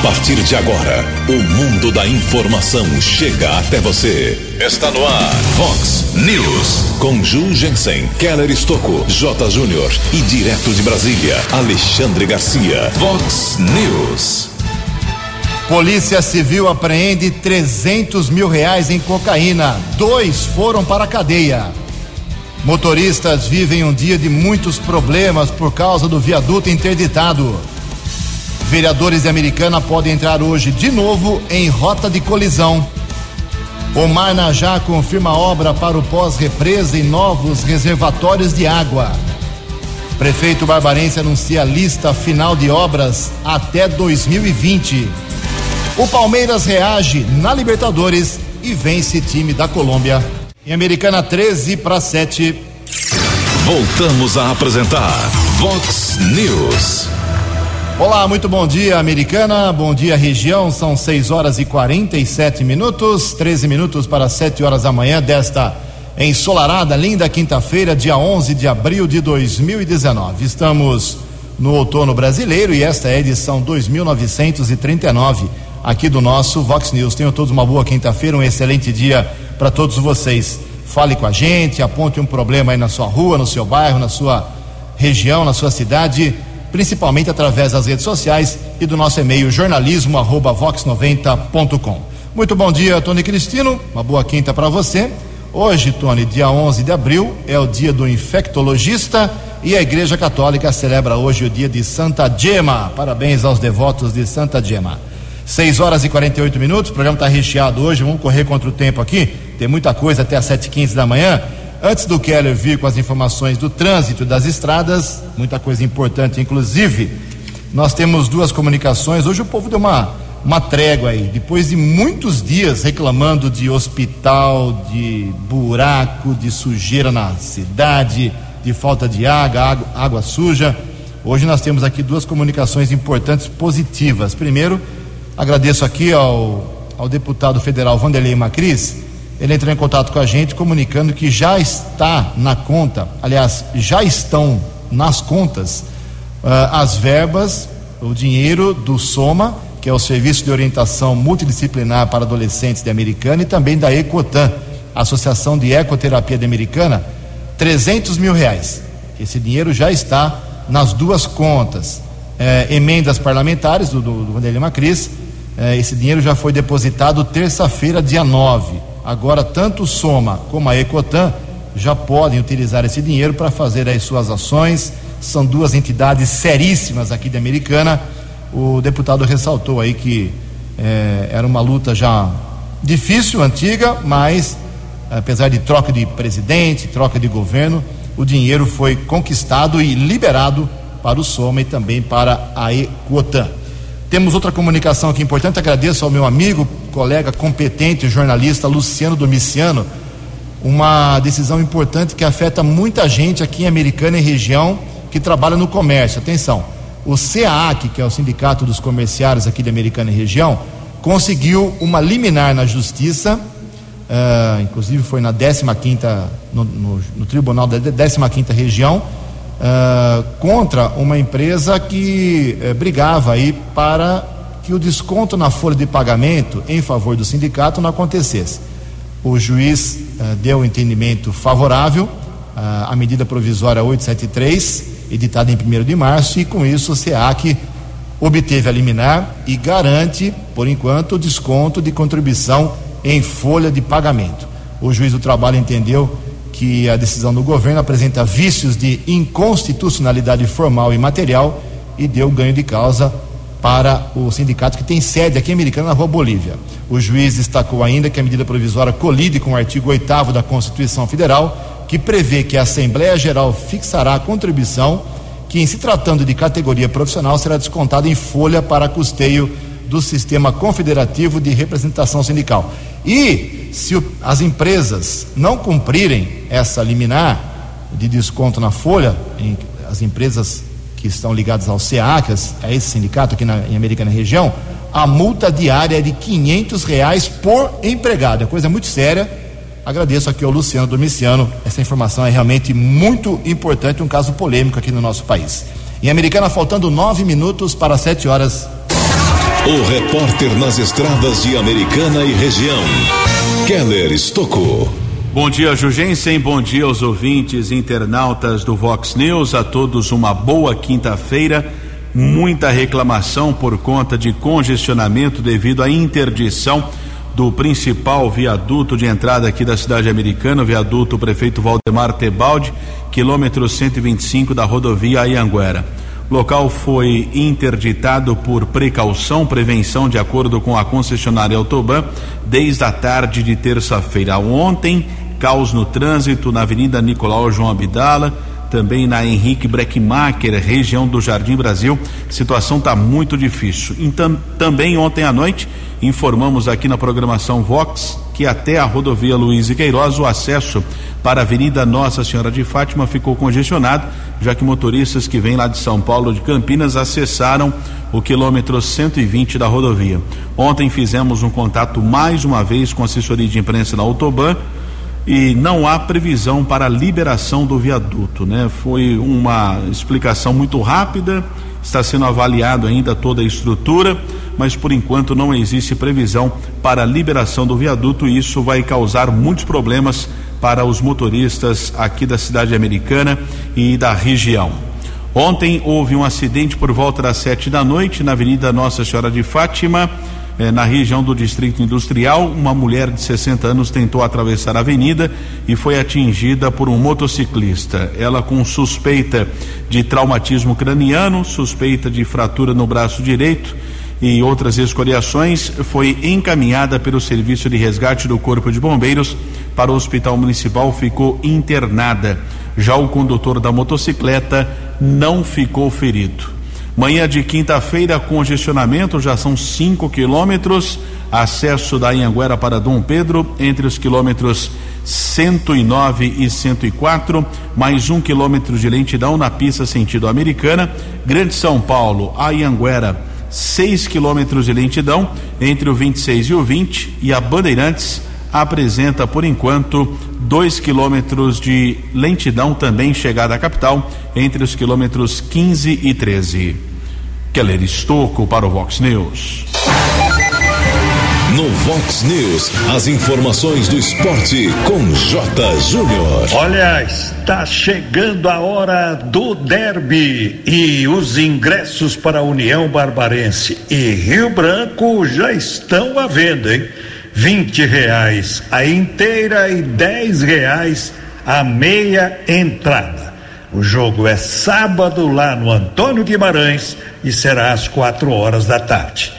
A partir de agora, o mundo da informação chega até você. Está no ar, Fox News. Com Ju Jensen, Keller Estocco, J. Júnior e direto de Brasília, Alexandre Garcia. Fox News. Polícia Civil apreende 300 mil reais em cocaína. Dois foram para a cadeia. Motoristas vivem um dia de muitos problemas por causa do viaduto interditado. Vereadores de Americana podem entrar hoje de novo em rota de colisão. Omar Najá confirma obra para o pós-represa e novos reservatórios de água. Prefeito Barbarense anuncia lista final de obras até 2020. O Palmeiras reage na Libertadores e vence time da Colômbia. Em Americana 13 para 7. Voltamos a apresentar Vox News. Olá, muito bom dia, Americana. Bom dia, região. São 6 horas e 47 minutos, 13 minutos para 7 horas da manhã desta ensolarada, linda quinta-feira, dia 11 de abril de 2019. Estamos no outono brasileiro e esta é a edição 2939 aqui do nosso Vox News. Tenham todos uma boa quinta-feira, um excelente dia para todos vocês. Fale com a gente, aponte um problema aí na sua rua, no seu bairro, na sua região, na sua cidade principalmente através das redes sociais e do nosso e-mail jornalismo@vox90.com. Muito bom dia, Tony Cristino. Uma boa quinta para você. Hoje, Tony, dia 11 de abril, é o dia do infectologista e a Igreja Católica celebra hoje o dia de Santa Gema. Parabéns aos devotos de Santa Gema. 6 horas e 48 minutos, o programa está recheado hoje, vamos correr contra o tempo aqui. Tem muita coisa até às 7h15 da manhã. Antes do Keller vir com as informações do trânsito das estradas, muita coisa importante, inclusive, nós temos duas comunicações. Hoje o povo deu uma, uma trégua aí, depois de muitos dias reclamando de hospital, de buraco, de sujeira na cidade, de falta de água, água, água suja. Hoje nós temos aqui duas comunicações importantes positivas. Primeiro, agradeço aqui ao, ao deputado federal Vanderlei Macris ele entrou em contato com a gente comunicando que já está na conta, aliás, já estão nas contas uh, as verbas, o dinheiro do SOMA, que é o Serviço de Orientação Multidisciplinar para Adolescentes de Americana, e também da Ecotan, Associação de Ecoterapia de Americana, 300 mil reais. Esse dinheiro já está nas duas contas. Eh, emendas parlamentares do, do, Vanderlei Macris, eh, esse dinheiro já foi depositado terça-feira, dia 9 Agora, tanto o Soma como a Ecotan já podem utilizar esse dinheiro para fazer as suas ações. São duas entidades seríssimas aqui de Americana. O deputado ressaltou aí que é, era uma luta já difícil, antiga, mas apesar de troca de presidente, troca de governo, o dinheiro foi conquistado e liberado para o Soma e também para a Ecotan. Temos outra comunicação aqui importante. Agradeço ao meu amigo, colega competente, jornalista Luciano Domiciano. Uma decisão importante que afeta muita gente aqui em Americana e região que trabalha no comércio. Atenção, o CAAC, que é o Sindicato dos Comerciários aqui de Americana e região, conseguiu uma liminar na justiça, uh, inclusive foi na 15 no, no, no tribunal da 15 região uh, contra uma empresa que uh, brigava aí para que o desconto na folha de pagamento em favor do sindicato não acontecesse. O juiz uh, deu um entendimento favorável à medida provisória 873, editada em 1 de março, e com isso o SEAC obteve a liminar e garante, por enquanto, o desconto de contribuição em folha de pagamento. O juiz do trabalho entendeu que a decisão do governo apresenta vícios de inconstitucionalidade formal e material e deu ganho de causa para o sindicato que tem sede aqui em Americana, na Rua Bolívia. O juiz destacou ainda que a medida provisória colide com o artigo 8 da Constituição Federal, que prevê que a Assembleia Geral fixará a contribuição que, em se tratando de categoria profissional, será descontada em folha para custeio do sistema confederativo de representação sindical. E se o, as empresas não cumprirem essa liminar de desconto na folha, em, as empresas que estão ligadas ao SEACAS, a esse sindicato aqui na, em Americana Região, a multa diária é de quinhentos reais por empregado. É coisa muito séria. Agradeço aqui ao Luciano Domiciano. Essa informação é realmente muito importante, um caso polêmico aqui no nosso país. Em Americana, faltando nove minutos para sete horas O repórter nas estradas de Americana e região, Keller Estocou. Bom dia, Jugensen. Bom dia aos ouvintes internautas do Vox News. A todos uma boa quinta-feira. Muita reclamação por conta de congestionamento devido à interdição do principal viaduto de entrada aqui da cidade americana, o viaduto Prefeito Valdemar Tebaldi, quilômetro 125 da rodovia Ianguera. Local foi interditado por precaução, prevenção, de acordo com a concessionária Autoban, desde a tarde de terça-feira. Ontem, caos no trânsito na Avenida Nicolau João Abdala, também na Henrique Breckmacher, região do Jardim Brasil. Situação está muito difícil. Então, também ontem à noite informamos aqui na programação Vox que até a rodovia Luiz e Queiroz o acesso para a Avenida Nossa Senhora de Fátima ficou congestionado, já que motoristas que vêm lá de São Paulo de Campinas acessaram o quilômetro 120 da rodovia. Ontem fizemos um contato mais uma vez com a assessoria de imprensa da Autoban e não há previsão para a liberação do viaduto, né? Foi uma explicação muito rápida, está sendo avaliado ainda toda a estrutura, mas por enquanto não existe previsão para a liberação do viaduto e isso vai causar muitos problemas para os motoristas aqui da cidade americana e da região. Ontem houve um acidente por volta das sete da noite na Avenida Nossa Senhora de Fátima eh, na região do Distrito Industrial, uma mulher de 60 anos tentou atravessar a avenida e foi atingida por um motociclista. Ela com suspeita de traumatismo craniano, suspeita de fratura no braço direito e outras escoriações, foi encaminhada pelo Serviço de Resgate do Corpo de Bombeiros para o Hospital Municipal, ficou internada. Já o condutor da motocicleta não ficou ferido. Manhã de quinta-feira, congestionamento, já são 5 quilômetros. Acesso da Anhanguera para Dom Pedro, entre os quilômetros 109 e 104, mais um quilômetro de lentidão na pista sentido americana. Grande São Paulo, Anhanguera, 6 quilômetros de lentidão entre o 26 e o 20. E a Bandeirantes apresenta, por enquanto, 2 quilômetros de lentidão também chegada à capital entre os quilômetros 15 e 13. Keller Estocco para o Vox News. No Vox News, as informações do esporte com J. Júnior. Olha, está chegando a hora do derby e os ingressos para a União Barbarense e Rio Branco já estão à venda, hein? Vinte reais a inteira e dez reais a meia entrada. O jogo é sábado lá no Antônio Guimarães e será às quatro horas da tarde.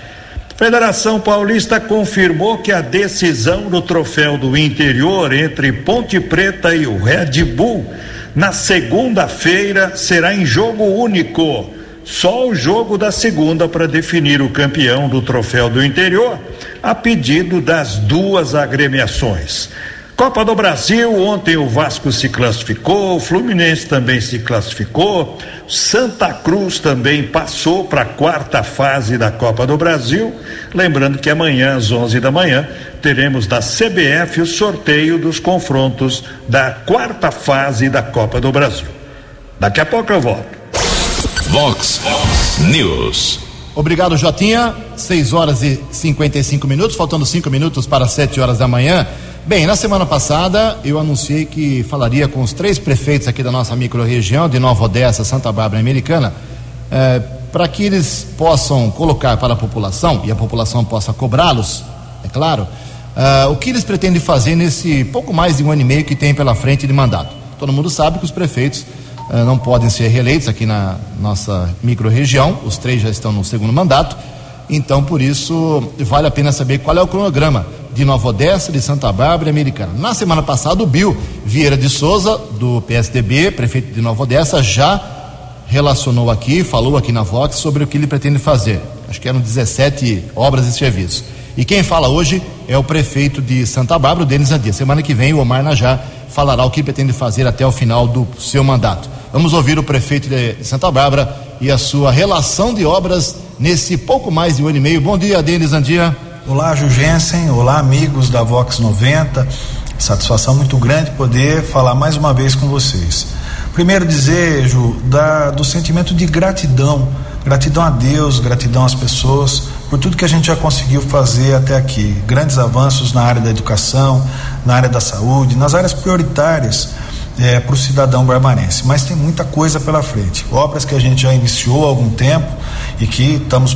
Federação Paulista confirmou que a decisão do troféu do interior entre Ponte Preta e o Red Bull na segunda-feira será em jogo único. Só o jogo da segunda para definir o campeão do troféu do interior, a pedido das duas agremiações. Copa do Brasil, ontem o Vasco se classificou, o Fluminense também se classificou, Santa Cruz também passou para a quarta fase da Copa do Brasil. Lembrando que amanhã, às 11 da manhã, teremos da CBF o sorteio dos confrontos da quarta fase da Copa do Brasil. Daqui a pouco eu volto. News. Obrigado, Jotinha. 6 horas e 55 minutos, faltando cinco minutos para 7 horas da manhã. Bem, na semana passada eu anunciei que falaria com os três prefeitos aqui da nossa microrregião, de Nova Odessa, Santa Bárbara e Americana, eh, para que eles possam colocar para a população, e a população possa cobrá-los, é claro, eh, o que eles pretendem fazer nesse pouco mais de um ano e meio que tem pela frente de mandato. Todo mundo sabe que os prefeitos não podem ser reeleitos aqui na nossa microrregião, os três já estão no segundo mandato, então por isso vale a pena saber qual é o cronograma de Nova Odessa, de Santa Bárbara e Americana. Na semana passada, o Bill Vieira de Souza, do PSDB, prefeito de Nova Odessa, já relacionou aqui, falou aqui na Vox sobre o que ele pretende fazer. Acho que eram 17 obras e serviços. E quem fala hoje é o prefeito de Santa Bárbara, Denis Adia. Semana que vem, o Omar Najá falará o que pretende fazer até o final do seu mandato. Vamos ouvir o prefeito de Santa Bárbara e a sua relação de obras nesse pouco mais de um ano e meio. Bom dia, Denis Andia. Olá, Jugensen. Olá, amigos da Vox 90. Satisfação muito grande poder falar mais uma vez com vocês. Primeiro Ju, da, do sentimento de gratidão Gratidão a Deus, gratidão às pessoas por tudo que a gente já conseguiu fazer até aqui. Grandes avanços na área da educação, na área da saúde, nas áreas prioritárias é, para o cidadão barbarense. Mas tem muita coisa pela frente. Obras que a gente já iniciou há algum tempo e que estamos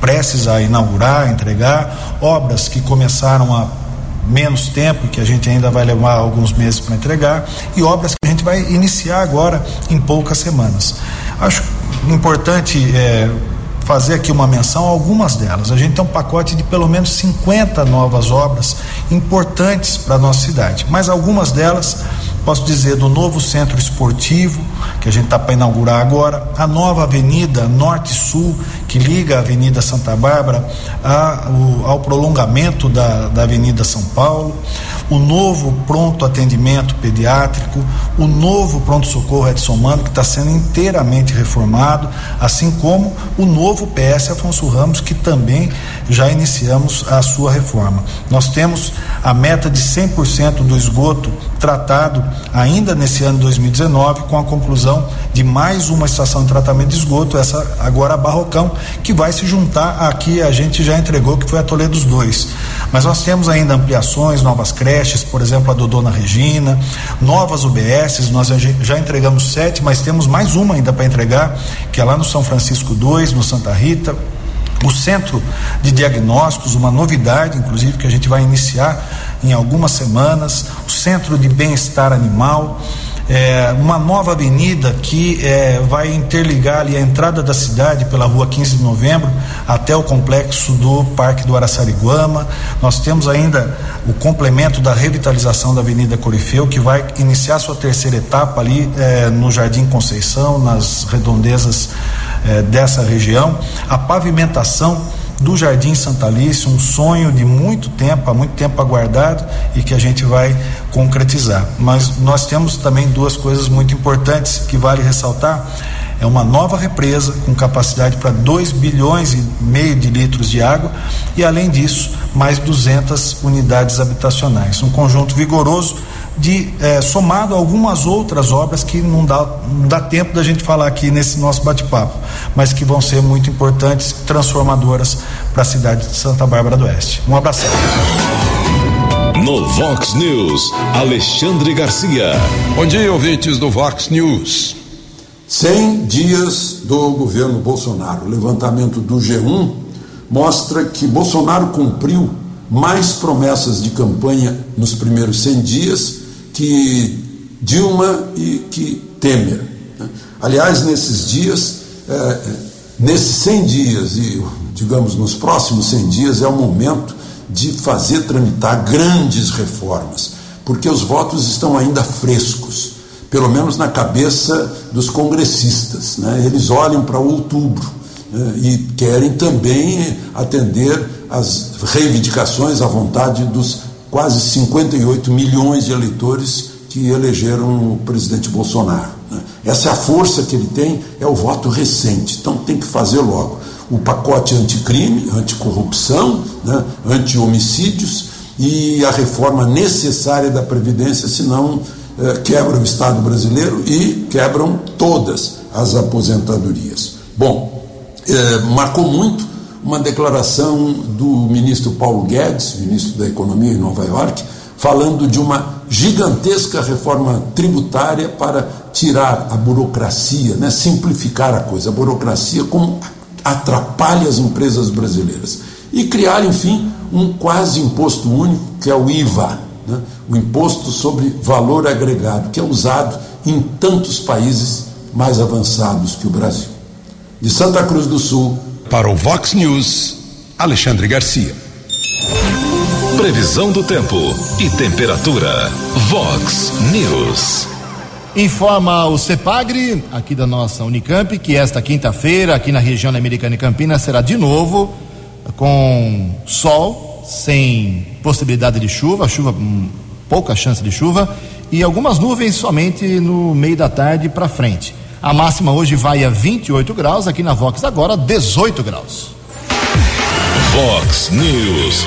prestes a inaugurar, entregar, obras que começaram há menos tempo que a gente ainda vai levar alguns meses para entregar, e obras que a gente vai iniciar agora em poucas semanas. Acho importante é, fazer aqui uma menção a algumas delas. A gente tem um pacote de pelo menos 50 novas obras importantes para a nossa cidade, mas algumas delas posso dizer do novo centro esportivo que a gente está para inaugurar agora, a nova avenida Norte-Sul que liga a Avenida Santa Bárbara a, o, ao prolongamento da, da Avenida São Paulo, o novo pronto atendimento pediátrico, o novo pronto-socorro Edson Mano, que está sendo inteiramente reformado, assim como o novo PS Afonso Ramos, que também já iniciamos a sua reforma. Nós temos a meta de 100% do esgoto tratado ainda nesse ano 2019, com a conclusão de mais uma estação de tratamento de esgoto, essa agora a Barrocão, que vai se juntar aqui, a gente já entregou, que foi a Toledos 2. Mas nós temos ainda ampliações, novas creches, por exemplo, a do Dona Regina, novas UBSs, nós já entregamos sete, mas temos mais uma ainda para entregar, que é lá no São Francisco 2, no Santa Rita. O centro de diagnósticos, uma novidade, inclusive, que a gente vai iniciar em algumas semanas, o centro de bem-estar animal é, uma nova avenida que é, vai interligar ali a entrada da cidade pela rua 15 de novembro até o complexo do Parque do Araçariguama. Nós temos ainda o complemento da revitalização da Avenida Corifeu, que vai iniciar sua terceira etapa ali é, no Jardim Conceição, nas redondezas é, dessa região. A pavimentação do Jardim Santa Alice, um sonho de muito tempo, há muito tempo aguardado e que a gente vai concretizar. Mas nós temos também duas coisas muito importantes que vale ressaltar. É uma nova represa com capacidade para 2 bilhões e meio de litros de água e, além disso, mais 200 unidades habitacionais. Um conjunto vigoroso de eh, somado a algumas outras obras que não dá, não dá tempo da gente falar aqui nesse nosso bate-papo, mas que vão ser muito importantes, transformadoras para a cidade de Santa Bárbara do Oeste. Um abraço. No Vox News, Alexandre Garcia. Bom dia, ouvintes do Vox News. 100 dias do governo Bolsonaro. O levantamento do G1 mostra que Bolsonaro cumpriu mais promessas de campanha nos primeiros 100 dias que Dilma e que Temer. Né? Aliás, nesses dias, é, é, nesses 100 dias e, digamos, nos próximos 100 dias, é o momento de fazer tramitar grandes reformas, porque os votos estão ainda frescos, pelo menos na cabeça dos congressistas. Né? Eles olham para outubro né? e querem também atender às reivindicações, à vontade dos quase 58 milhões de eleitores que elegeram o presidente Bolsonaro. Né? Essa é a força que ele tem, é o voto recente, então tem que fazer logo. O pacote anticrime, anticorrupção, né? anti-homicídios e a reforma necessária da Previdência, senão eh, quebra o Estado brasileiro e quebram todas as aposentadorias. Bom, eh, marcou muito uma declaração do ministro Paulo Guedes, ministro da Economia em Nova York, falando de uma gigantesca reforma tributária para tirar a burocracia, né, simplificar a coisa, a burocracia como atrapalha as empresas brasileiras e criar, enfim, um quase imposto único que é o IVA, né, o imposto sobre valor agregado, que é usado em tantos países mais avançados que o Brasil. De Santa Cruz do Sul, para o Vox News, Alexandre Garcia. Previsão do tempo e temperatura. Vox News. Informa o CEPAGRE, aqui da nossa Unicamp, que esta quinta-feira, aqui na região Americana e Campinas, será de novo com sol, sem possibilidade de chuva, chuva, hum, pouca chance de chuva, e algumas nuvens somente no meio da tarde para frente. A máxima hoje vai a 28 graus, aqui na Vox agora 18 graus. Vox News.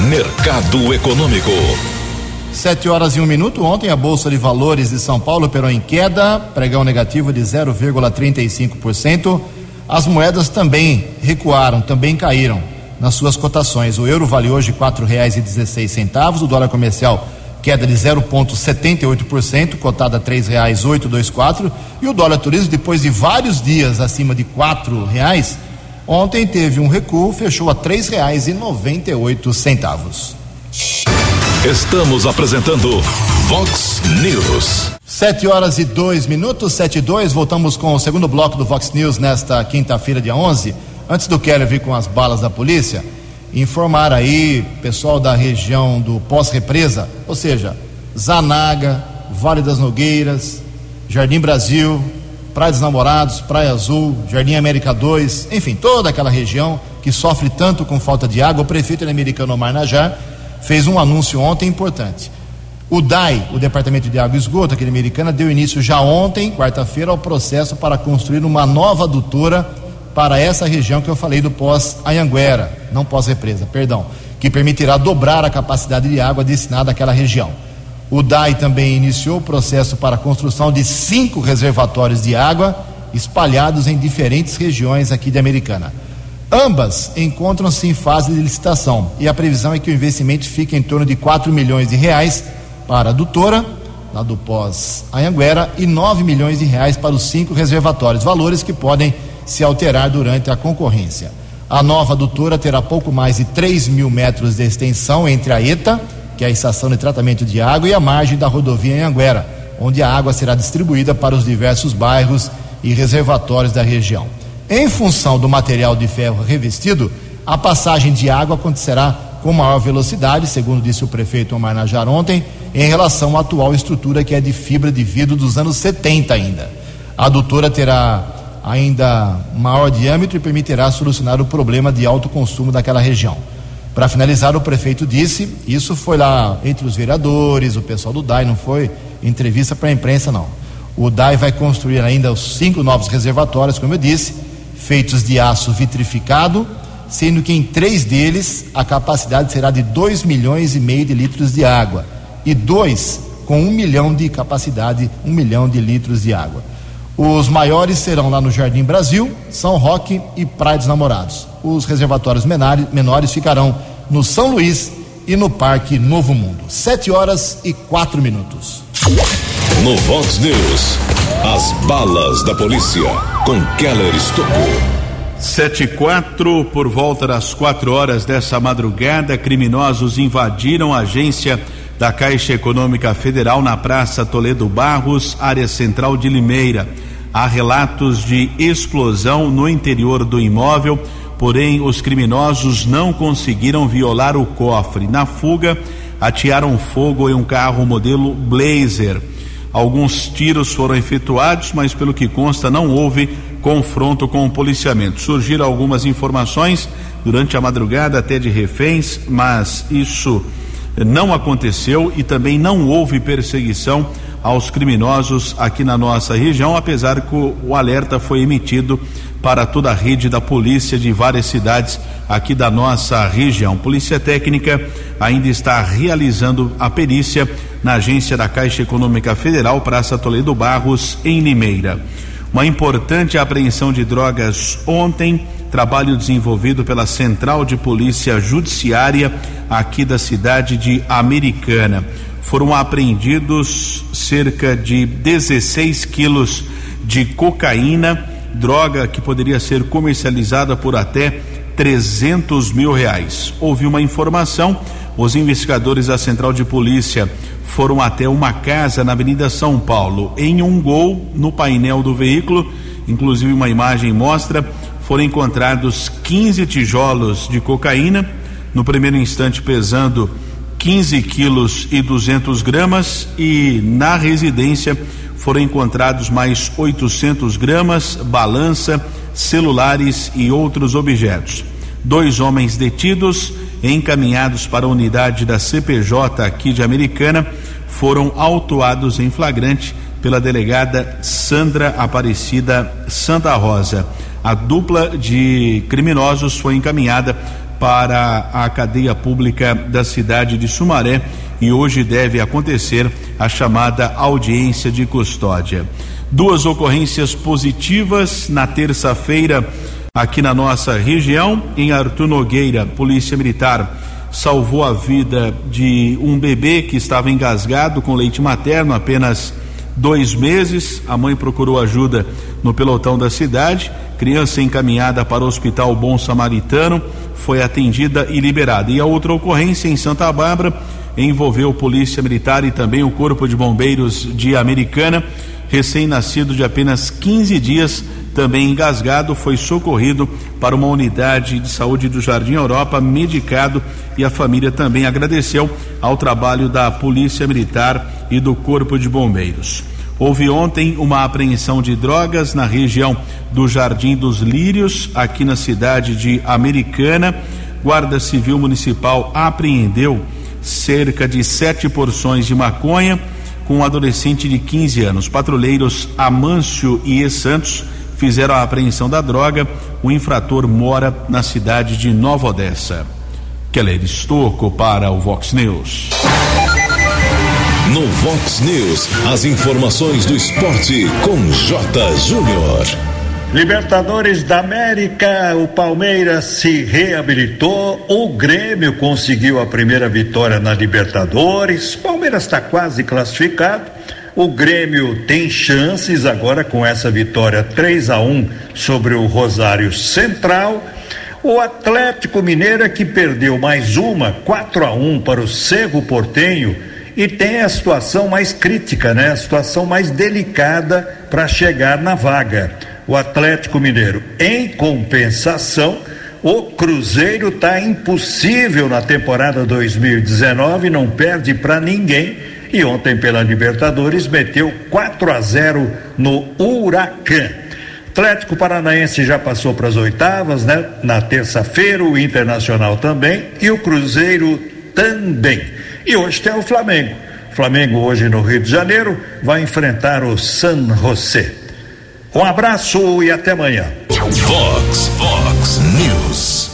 Mercado Econômico. Sete horas e um minuto. Ontem a Bolsa de Valores de São Paulo operou em queda, pregão negativo de 0,35%. As moedas também recuaram, também caíram nas suas cotações. O euro vale hoje R$ 4,16, o dólar comercial queda de 0,78%, cotada a R$ 3,824, e o dólar turismo, depois de vários dias acima de R$ reais, ontem teve um recuo, fechou a R$ 3,98. Estamos apresentando Vox News. Sete horas e dois minutos, sete e dois, voltamos com o segundo bloco do Vox News nesta quinta-feira, dia 11. Antes do Keller vir com as balas da polícia, informar aí, pessoal da região do pós-represa, ou seja, Zanaga, Vale das Nogueiras, Jardim Brasil, Praia dos Namorados, Praia Azul, Jardim América 2, enfim, toda aquela região que sofre tanto com falta de água. O prefeito americano Omar Najar fez um anúncio ontem importante. O DAI, o Departamento de Água e Esgoto, aquele americana, deu início já ontem, quarta-feira, ao processo para construir uma nova adutora para essa região que eu falei do pós-Anhanguera, não pós-represa, perdão, que permitirá dobrar a capacidade de água destinada àquela região. O DAI também iniciou o processo para a construção de cinco reservatórios de água espalhados em diferentes regiões aqui de Americana. Ambas encontram-se em fase de licitação e a previsão é que o investimento fique em torno de 4 milhões de reais para a adutora, lá do pós-Anhanguera, e 9 milhões de reais para os cinco reservatórios, valores que podem se alterar durante a concorrência. A nova adutora terá pouco mais de 3 mil metros de extensão entre a ETA, que é a estação de tratamento de água, e a margem da rodovia em Anguera, onde a água será distribuída para os diversos bairros e reservatórios da região. Em função do material de ferro revestido, a passagem de água acontecerá com maior velocidade, segundo disse o prefeito Omar Najar ontem, em relação à atual estrutura que é de fibra de vidro dos anos 70 ainda. A adutora terá ainda maior diâmetro e permitirá solucionar o problema de alto consumo daquela região. Para finalizar, o prefeito disse, isso foi lá entre os vereadores, o pessoal do DAI, não foi entrevista para a imprensa, não. O DAI vai construir ainda os cinco novos reservatórios, como eu disse, feitos de aço vitrificado, sendo que em três deles a capacidade será de 2 milhões e meio de litros de água e dois com um milhão de capacidade, um milhão de litros de água. Os maiores serão lá no Jardim Brasil, São Roque e Praia dos Namorados. Os reservatórios menores ficarão no São Luís e no Parque Novo Mundo. Sete horas e quatro minutos. No Vox News, as balas da polícia com Keller Estocou. Sete e quatro, por volta das quatro horas dessa madrugada, criminosos invadiram a agência da Caixa Econômica Federal na Praça Toledo Barros, área central de Limeira. Há relatos de explosão no interior do imóvel, porém os criminosos não conseguiram violar o cofre. Na fuga, atearam fogo em um carro modelo Blazer. Alguns tiros foram efetuados, mas pelo que consta não houve confronto com o policiamento. Surgiram algumas informações durante a madrugada até de reféns, mas isso não aconteceu e também não houve perseguição aos criminosos aqui na nossa região, apesar que o, alerta foi emitido para toda a rede da polícia de várias cidades aqui da nossa região. Polícia Técnica ainda está realizando a perícia na agência da Caixa Econômica Federal, Praça Toledo Barros, em Limeira. Uma importante apreensão de drogas ontem, trabalho desenvolvido pela Central de Polícia Judiciária aqui da cidade de Americana. Foram apreendidos cerca de 16 quilos de cocaína, droga que poderia ser comercializada por até 300 mil reais. Houve uma informação, os investigadores da Central de Polícia foram até uma casa na Avenida São Paulo. Em um gol no painel do veículo, inclusive uma imagem mostra, foram encontrados 15 tijolos de cocaína, no primeiro instante pesando 15 quilos e 200 gramas, e na residência foram encontrados mais 800 gramas, balança, celulares e outros objetos. Dois homens detidos encaminhados para a unidade da CPJ aqui de Americana foram autuados em flagrante pela delegada Sandra Aparecida Santa Rosa. A dupla de criminosos foi encaminhada para a cadeia pública da cidade de Sumaré e hoje deve acontecer a chamada audiência de custódia. Duas ocorrências positivas na terça-feira aqui na nossa região, em Artur Nogueira, Polícia Militar salvou a vida de um bebê que estava engasgado com leite materno, apenas dois meses. A mãe procurou ajuda no pelotão da cidade. Criança encaminhada para o Hospital Bom Samaritano foi atendida e liberada. E a outra ocorrência em Santa Bárbara envolveu Polícia Militar e também o Corpo de Bombeiros de Americana. Recém-nascido de apenas 15 dias, também engasgado, foi socorrido para uma unidade de saúde do Jardim Europa, medicado, e a família também agradeceu ao trabalho da Polícia Militar e do Corpo de Bombeiros. Houve ontem uma apreensão de drogas na região do Jardim dos Lírios, aqui na cidade de Americana. Guarda Civil Municipal apreendeu cerca de sete porções de maconha com um adolescente de 15 anos. Patrulheiros Amâncio e E. Santos fizeram a apreensão da droga. O infrator mora na cidade de Nova Odessa. Keller Estocco para o Vox News. No Vox News, as informações do esporte com J. Júnior. Libertadores da América, o Palmeiras se reabilitou, o Grêmio conseguiu a primeira vitória na Libertadores, Palmeiras está quase classificado, o Grêmio tem chances agora com essa vitória 3 a 1 sobre o Rosário Central. O Atlético Mineiro é que perdeu mais uma, 4 a 1 para o Cerro Portenho e tem a situação mais crítica, né? A situação mais delicada para chegar na vaga. O Atlético Mineiro, em compensação, o Cruzeiro está impossível na temporada 2019, não perde para ninguém. E ontem pela Libertadores meteu 4 a 0 no Huracan. Atlético Paranaense já passou para as oitavas, né? Na terça-feira, o Internacional também e o Cruzeiro também. E hoje tem o Flamengo. Flamengo hoje no Rio de Janeiro vai enfrentar o San José. Um abraço e até amanhã. Fox, Fox News.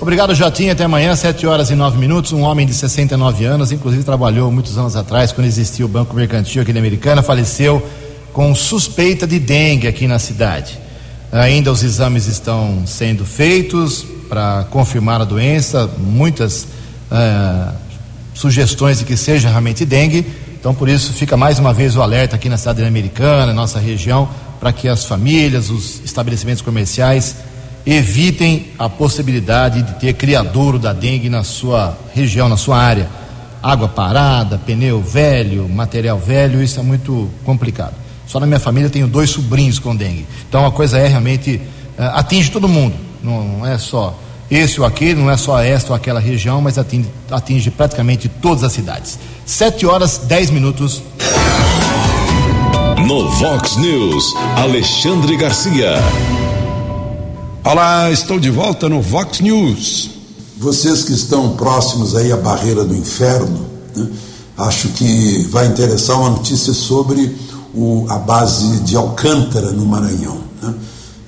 Obrigado, Jotinha. Até amanhã, 7 horas e 9 minutos. Um homem de 69 anos, inclusive trabalhou muitos anos atrás, quando existia o Banco Mercantil aqui na Americana, faleceu com suspeita de dengue aqui na cidade. Ainda os exames estão sendo feitos para confirmar a doença. Muitas uh, sugestões de que seja realmente dengue. Então, por isso, fica mais uma vez o alerta aqui na cidade americana, nossa região, para que as famílias, os estabelecimentos comerciais evitem a possibilidade de ter criadouro da dengue na sua região, na sua área. Água parada, pneu velho, material velho, isso é muito complicado. Só na minha família tenho dois sobrinhos com dengue. Então a coisa é realmente uh, atinge todo mundo, não, não é só esse ou aquele, não é só esta ou aquela região, mas atinge, atinge praticamente todas as cidades. Sete horas, dez minutos. No Vox News, Alexandre Garcia. Olá, estou de volta no Vox News. Vocês que estão próximos aí à barreira do inferno, né, acho que vai interessar uma notícia sobre o, a base de Alcântara, no Maranhão. Né?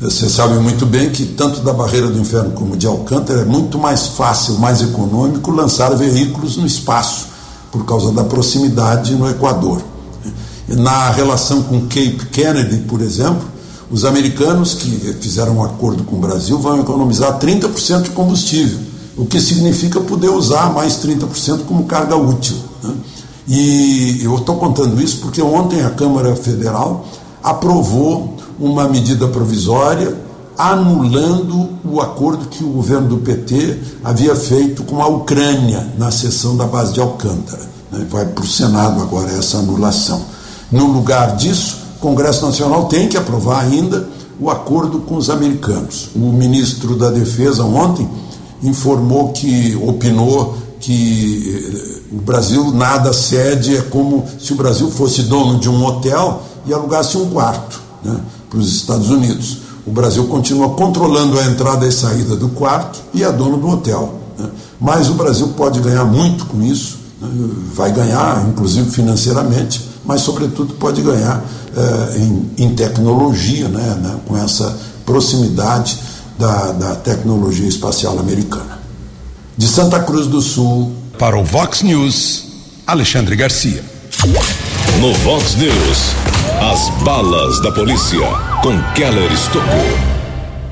Você sabe muito bem que tanto da Barreira do Inferno como de Alcântara é muito mais fácil, mais econômico lançar veículos no espaço, por causa da proximidade no Equador. Na relação com Cape Kennedy, por exemplo, os americanos que fizeram um acordo com o Brasil vão economizar 30% de combustível, o que significa poder usar mais 30% como carga útil. Né? E eu estou contando isso porque ontem a Câmara Federal aprovou uma medida provisória anulando o acordo que o governo do PT havia feito com a Ucrânia na sessão da base de Alcântara. Né? Vai para o Senado agora essa anulação. No lugar disso, o Congresso Nacional tem que aprovar ainda o acordo com os americanos. O ministro da Defesa ontem informou que opinou que eh, o Brasil nada cede, é como se o Brasil fosse dono de um hotel e alugasse um quarto. Né? para os Estados Unidos. O Brasil continua controlando a entrada e saída do quarto e é dono do hotel. Né? Mas o Brasil pode ganhar muito com isso, né? vai ganhar, inclusive financeiramente, mas, sobretudo, pode ganhar eh, em, em, tecnologia, né? né? com essa proximidade da, da tecnologia espacial americana. De Santa Cruz do Sul. Para o Vox News. Alexandre Garcia. No Vox News, as balas da polícia com Keller Estocou.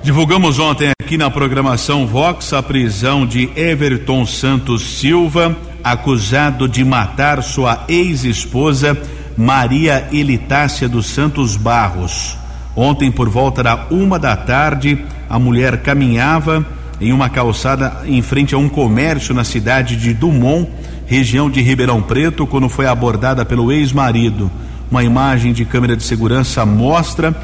Divulgamos ontem aqui na programação Vox a prisão de Everton Santos Silva, acusado de matar sua ex-esposa Maria Elitácia dos Santos Barros. Ontem, por volta da uma da tarde, a mulher caminhava em uma calçada em frente a um comércio na cidade de Dumont, região de Ribeirão Preto, quando foi abordada pelo ex-marido. Uma imagem de câmera de segurança mostra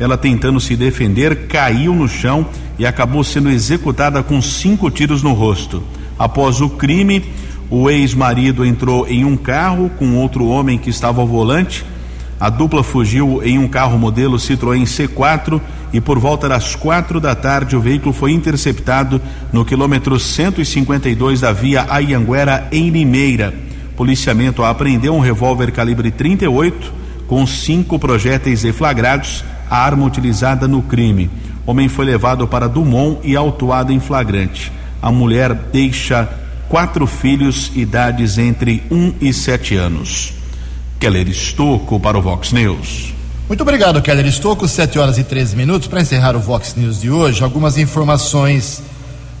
ela tentando se defender, caiu no chão e acabou sendo executada com cinco tiros no rosto. Após o crime, o ex-marido entrou em um carro com outro homem que estava ao volante. A dupla fugiu em um carro modelo Citroën C4 e por volta das quatro da tarde o veículo foi interceptado no quilômetro 152 da via Ayanguera em Limeira. Policiamento apreendeu um revólver calibre 38 com cinco projéteis deflagrados, a arma utilizada no crime. Homem foi levado para Dumont e autuado em flagrante. A mulher deixa quatro filhos, idades entre um e sete anos. Keller Estocco para o Vox News. Muito obrigado, Keller Estocco. 7 horas e 13 minutos. Para encerrar o Vox News de hoje, algumas informações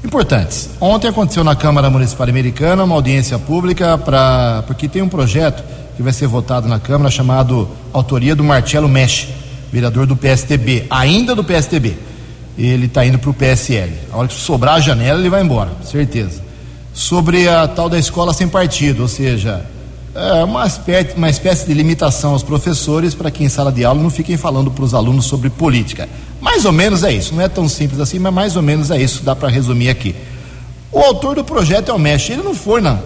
importantes. Ontem aconteceu na Câmara Municipal Americana uma audiência pública para porque tem um projeto que vai ser votado na Câmara chamado Autoria do Marcelo Mesh, vereador do PSTB, ainda do PSTB. Ele está indo para o PSL. A hora que sobrar a janela, ele vai embora, certeza. Sobre a tal da escola sem partido, ou seja, é uma, espécie, uma espécie de limitação aos professores para que em sala de aula não fiquem falando para os alunos sobre política. Mais ou menos é isso, não é tão simples assim, mas mais ou menos é isso, dá para resumir aqui. O autor do projeto é o Mestre, ele não foi na,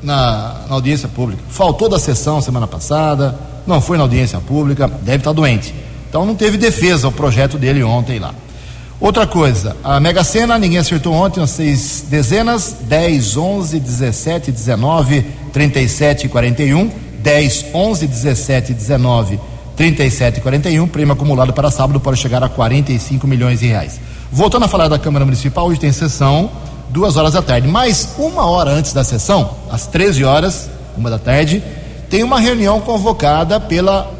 na, na, audiência pública, faltou da sessão semana passada, não foi na audiência pública, deve estar doente. Então não teve defesa o projeto dele ontem lá. Outra coisa, a Mega Sena, ninguém acertou ontem, as seis dezenas, 10, 11, 17, 19, 37 e 41, 10, 11, 17, 19, 37 e 41, prêmio acumulado para sábado pode chegar a 45 milhões de reais. Voltando a falar da Câmara Municipal, hoje tem sessão, duas horas da tarde, mas uma hora antes da sessão, às 13 horas, uma da tarde, tem uma reunião convocada pela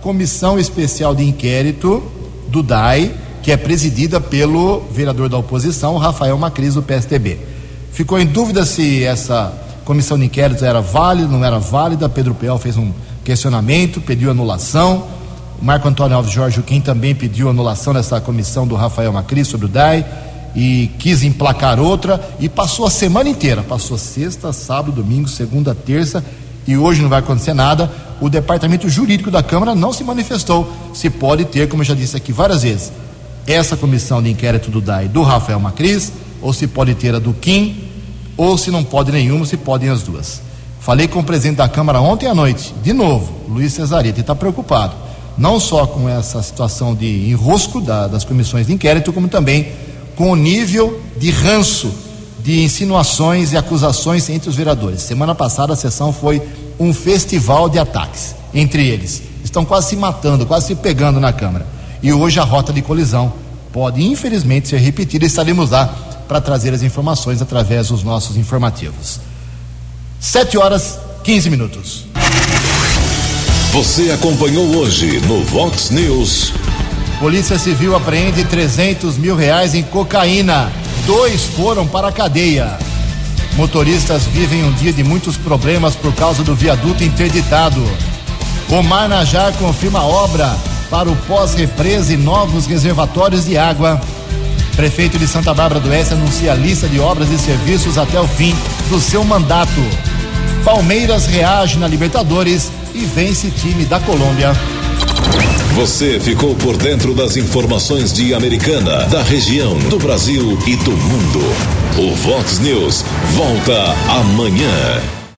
Comissão Especial de Inquérito do DAI, que é presidida pelo vereador da oposição, Rafael Macris, do PSTB. Ficou em dúvida se essa comissão de inquérito era válida, não era válida. Pedro Peal fez um questionamento, pediu anulação. Marco Antônio Alves Jorge quem também pediu anulação dessa comissão do Rafael Macris sobre o DAI e quis emplacar outra e passou a semana inteira, passou sexta, sábado, domingo, segunda, terça e hoje não vai acontecer nada. O departamento jurídico da Câmara não se manifestou se pode ter, como eu já disse aqui várias vezes, essa comissão de inquérito do DAI do Rafael Macris, ou se pode ter a do Kim, ou se não pode nenhuma, se podem as duas. Falei com o presidente da Câmara ontem à noite, de novo, Luiz Cesarito, e está preocupado, não só com essa situação de enrosco da, das comissões de inquérito, como também com o nível de ranço de insinuações e acusações entre os vereadores. Semana passada a sessão foi um festival de ataques entre eles. Estão quase se matando, quase se pegando na Câmara. E hoje a rota de colisão pode, infelizmente, ser repetida. Estaremos lá para trazer as informações através dos nossos informativos. 7 horas 15 minutos. Você acompanhou hoje no Vox News. Polícia Civil apreende 300 mil reais em cocaína. Dois foram para a cadeia. Motoristas vivem um dia de muitos problemas por causa do viaduto interditado. Omar Najar confirma obra para o pós-represa e novos reservatórios de água. Prefeito de Santa Bárbara do Oeste anuncia a lista de obras e serviços até o fim do seu mandato. Palmeiras reage na Libertadores e vence time da Colômbia. Você ficou por dentro das informações de Americana, da região, do Brasil e do mundo. O Vox News volta amanhã.